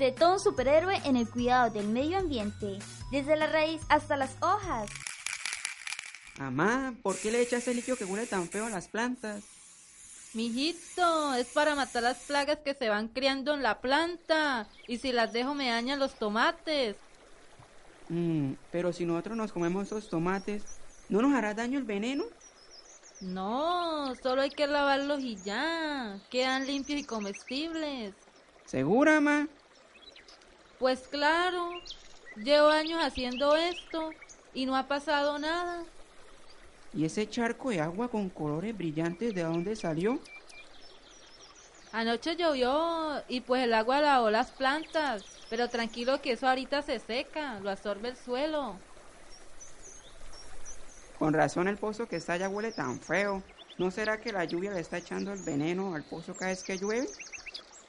Sé todo un superhéroe en el cuidado del medio ambiente, desde la raíz hasta las hojas. Mamá, ¿por qué le echas el líquido que huele tan feo a las plantas? Mijito, es para matar las plagas que se van criando en la planta. Y si las dejo me dañan los tomates. Mm, pero si nosotros nos comemos esos tomates, ¿no nos hará daño el veneno? No, solo hay que lavarlos y ya. Quedan limpios y comestibles. ¿Segura, ma? Pues claro. Llevo años haciendo esto y no ha pasado nada. ¿Y ese charco de agua con colores brillantes de dónde salió? Anoche llovió y pues el agua lavó las plantas, pero tranquilo que eso ahorita se seca, lo absorbe el suelo. Con razón el pozo que está allá huele tan feo. ¿No será que la lluvia le está echando el veneno al pozo cada vez que llueve?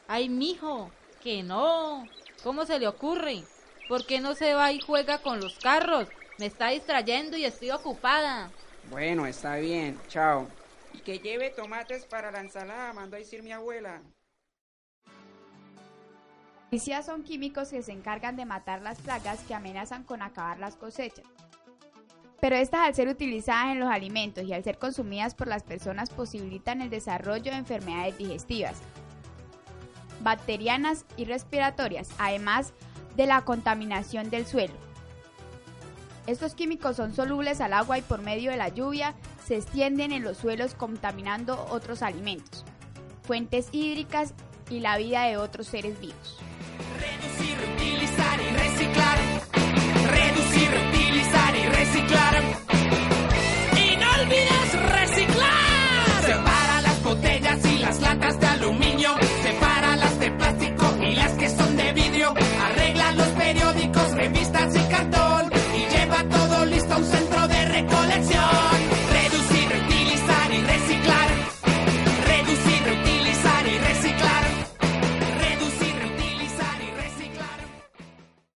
Ay, mijo, que no. ¿Cómo se le ocurre? ¿Por qué no se va y juega con los carros? Me está distrayendo y estoy ocupada. Bueno, está bien. Chao. Y que lleve tomates para la ensalada, mandó a decir mi abuela. Policías son químicos que se encargan de matar las plagas que amenazan con acabar las cosechas. Pero estas al ser utilizadas en los alimentos y al ser consumidas por las personas posibilitan el desarrollo de enfermedades digestivas, bacterianas y respiratorias, además de la contaminación del suelo. Estos químicos son solubles al agua y por medio de la lluvia se extienden en los suelos contaminando otros alimentos, fuentes hídricas y la vida de otros seres vivos.